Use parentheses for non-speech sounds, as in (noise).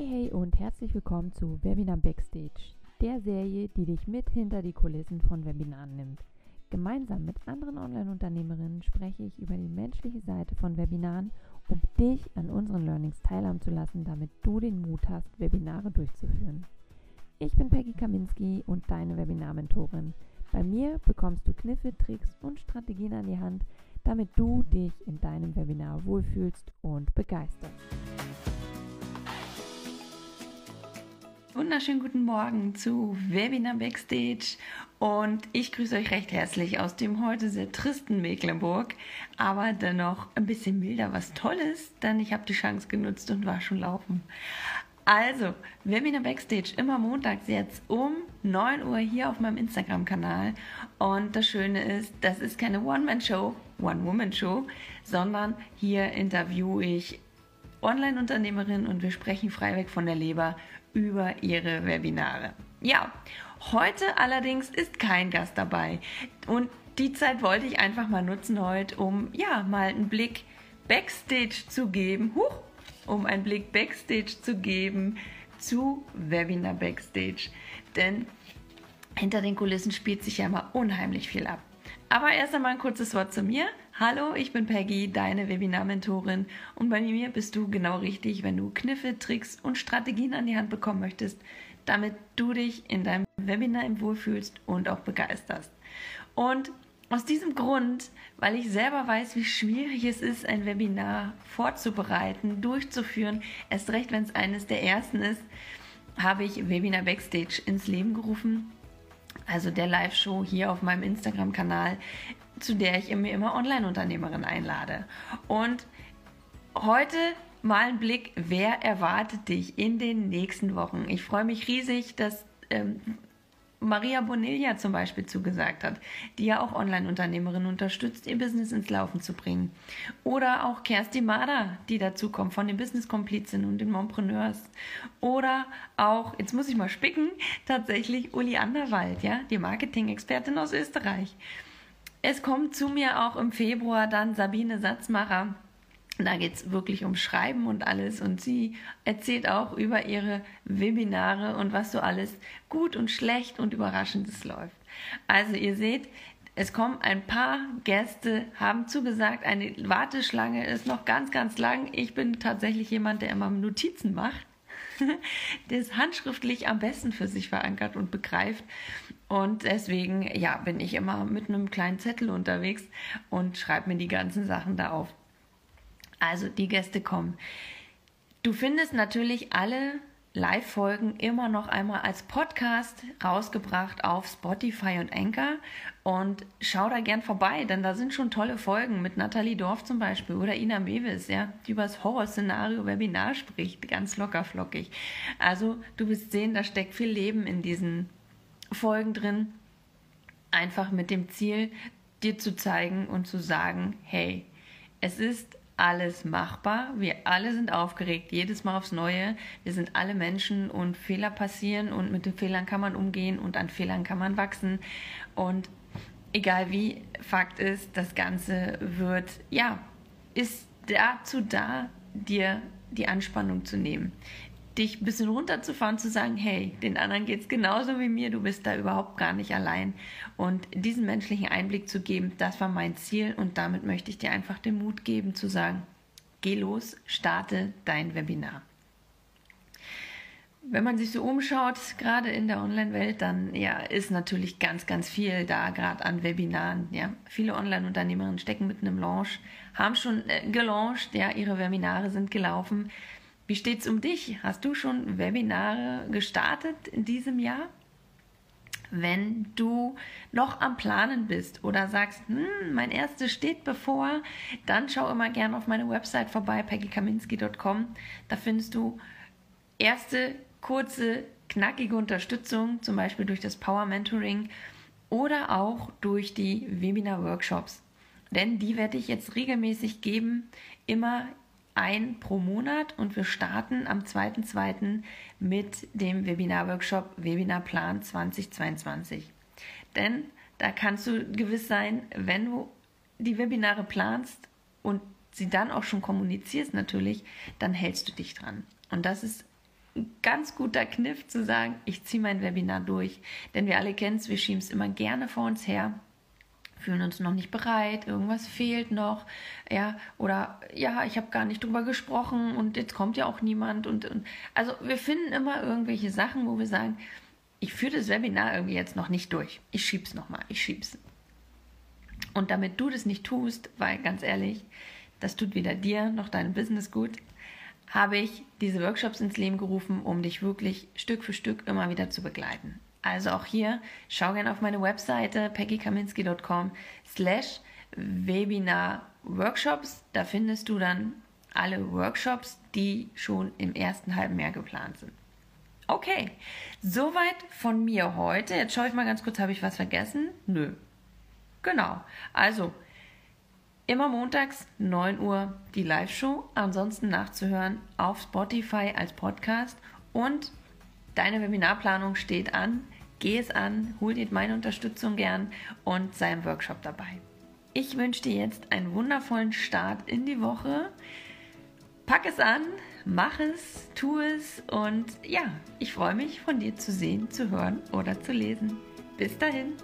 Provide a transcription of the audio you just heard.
Hey hey und herzlich willkommen zu Webinar Backstage, der Serie, die dich mit hinter die Kulissen von Webinaren nimmt. Gemeinsam mit anderen Online-Unternehmerinnen spreche ich über die menschliche Seite von Webinaren, um dich an unseren Learnings teilhaben zu lassen, damit du den Mut hast, Webinare durchzuführen. Ich bin Peggy Kaminski und deine Webinar-Mentorin. Bei mir bekommst du Kniffe, Tricks und Strategien an die Hand, damit du dich in deinem Webinar wohlfühlst und begeisterst. Wunderschönen guten Morgen zu Webinar Backstage und ich grüße euch recht herzlich aus dem heute sehr tristen Mecklenburg, aber dennoch ein bisschen milder, was Tolles, denn ich habe die Chance genutzt und war schon laufen. Also, Webinar Backstage immer montags jetzt um 9 Uhr hier auf meinem Instagram-Kanal. Und das Schöne ist, das ist keine One-Man-Show, One-Woman-Show, sondern hier interviewe ich Online-Unternehmerinnen und wir sprechen freiweg von der Leber über ihre Webinare. Ja, heute allerdings ist kein Gast dabei und die Zeit wollte ich einfach mal nutzen heute, um ja mal einen Blick Backstage zu geben. Huch, um einen Blick Backstage zu geben zu Webinar Backstage. Denn hinter den Kulissen spielt sich ja immer unheimlich viel ab. Aber erst einmal ein kurzes Wort zu mir. Hallo, ich bin Peggy, deine Webinar-Mentorin und bei mir bist du genau richtig, wenn du Kniffe, Tricks und Strategien an die Hand bekommen möchtest, damit du dich in deinem Webinar im Wohlfühlst und auch begeisterst. Und aus diesem Grund, weil ich selber weiß, wie schwierig es ist, ein Webinar vorzubereiten, durchzuführen, erst recht, wenn es eines der ersten ist, habe ich Webinar Backstage ins Leben gerufen. Also der Live-Show hier auf meinem Instagram-Kanal, zu der ich mir immer Online-Unternehmerin einlade. Und heute mal ein Blick, wer erwartet dich in den nächsten Wochen. Ich freue mich riesig, dass ähm, Maria Bonilla zum Beispiel zugesagt hat, die ja auch Online-Unternehmerinnen unterstützt, ihr Business ins Laufen zu bringen. Oder auch Kersti Mader, die dazu kommt von den Business-Komplizen und den Mompreneurs. Oder auch, jetzt muss ich mal spicken, tatsächlich Uli Anderwald, ja, die Marketing-Expertin aus Österreich. Es kommt zu mir auch im Februar dann Sabine Satzmacher. Da geht es wirklich um Schreiben und alles. Und sie erzählt auch über ihre Webinare und was so alles gut und schlecht und überraschendes läuft. Also ihr seht, es kommen ein paar Gäste, haben zugesagt, eine Warteschlange ist noch ganz, ganz lang. Ich bin tatsächlich jemand, der immer Notizen macht, (laughs) es handschriftlich am besten für sich verankert und begreift. Und deswegen, ja, bin ich immer mit einem kleinen Zettel unterwegs und schreibe mir die ganzen Sachen da auf. Also die Gäste kommen. Du findest natürlich alle Live-Folgen immer noch einmal als Podcast rausgebracht auf Spotify und Anchor. Und schau da gern vorbei, denn da sind schon tolle Folgen mit Nathalie Dorf zum Beispiel oder Ina Mewis, ja, die über das Horrorszenario-Webinar spricht, ganz locker flockig. Also du wirst sehen, da steckt viel Leben in diesen Folgen drin, einfach mit dem Ziel, dir zu zeigen und zu sagen, hey, es ist alles machbar. Wir alle sind aufgeregt, jedes Mal aufs Neue. Wir sind alle Menschen und Fehler passieren und mit den Fehlern kann man umgehen und an Fehlern kann man wachsen. Und egal wie, Fakt ist, das Ganze wird, ja, ist dazu da, dir die Anspannung zu nehmen dich ein bisschen runterzufahren, zu sagen, hey, den anderen geht es genauso wie mir, du bist da überhaupt gar nicht allein. Und diesen menschlichen Einblick zu geben, das war mein Ziel und damit möchte ich dir einfach den Mut geben zu sagen, geh los, starte dein Webinar. Wenn man sich so umschaut, gerade in der Online-Welt, dann ja, ist natürlich ganz, ganz viel da, gerade an Webinaren. Ja. Viele Online-Unternehmerinnen stecken mitten im Launch, haben schon äh, gelauncht, ja, ihre Webinare sind gelaufen. Wie steht es um dich? Hast du schon Webinare gestartet in diesem Jahr? Wenn du noch am Planen bist oder sagst, hm, mein erstes steht bevor, dann schau immer gerne auf meine Website vorbei, peggykaminski.com. Da findest du erste kurze, knackige Unterstützung, zum Beispiel durch das Power Mentoring oder auch durch die Webinar-Workshops. Denn die werde ich jetzt regelmäßig geben, immer ein pro Monat und wir starten am 2.2. mit dem Webinar-Workshop Webinarplan 2022. Denn da kannst du gewiss sein, wenn du die Webinare planst und sie dann auch schon kommunizierst natürlich, dann hältst du dich dran. Und das ist ein ganz guter Kniff zu sagen, ich ziehe mein Webinar durch. Denn wir alle kennen es, wir schieben es immer gerne vor uns her fühlen uns noch nicht bereit, irgendwas fehlt noch, ja, oder ja, ich habe gar nicht drüber gesprochen und jetzt kommt ja auch niemand und, und also wir finden immer irgendwelche Sachen, wo wir sagen, ich führe das Webinar irgendwie jetzt noch nicht durch. Ich schieb's nochmal, ich schieb's. Und damit du das nicht tust, weil ganz ehrlich, das tut weder dir noch deinem Business gut, habe ich diese Workshops ins Leben gerufen, um dich wirklich Stück für Stück immer wieder zu begleiten. Also auch hier, schau gerne auf meine Webseite peggykaminski.com slash Webinar Workshops. Da findest du dann alle Workshops, die schon im ersten halben Jahr geplant sind. Okay, soweit von mir heute. Jetzt schaue ich mal ganz kurz, habe ich was vergessen? Nö. Genau. Also, immer montags 9 Uhr die Live-Show, ansonsten nachzuhören auf Spotify als Podcast und deine Webinarplanung steht an. Geh es an, hol dir meine Unterstützung gern und sei im Workshop dabei. Ich wünsche dir jetzt einen wundervollen Start in die Woche. Pack es an, mach es, tu es und ja, ich freue mich von dir zu sehen, zu hören oder zu lesen. Bis dahin.